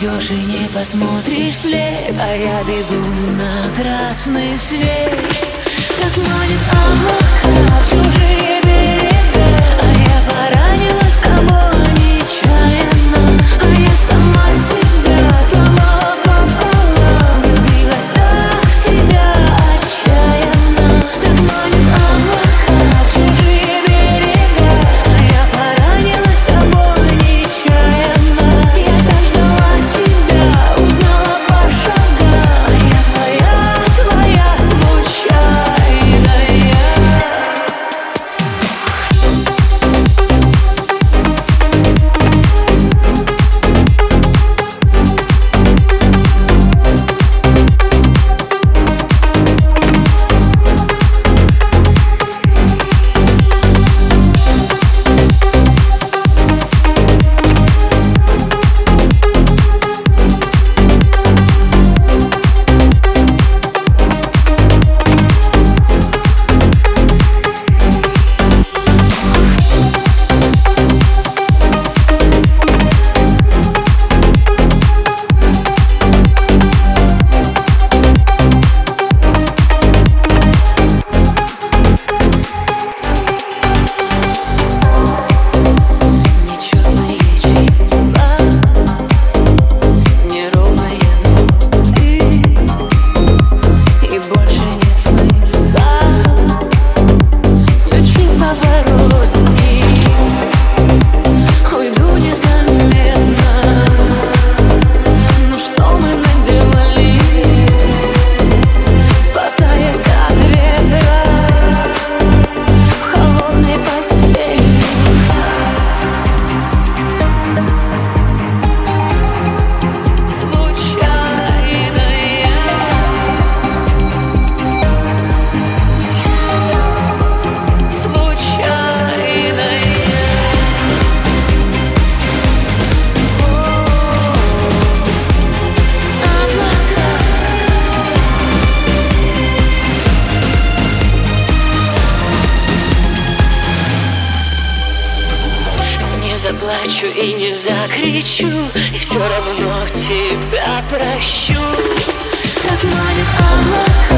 уйдешь и не посмотришь вслед А я бегу на красный свет. Как молит Аллах, чужие берега заплачу и не закричу И все равно тебя прощу. Как манит облака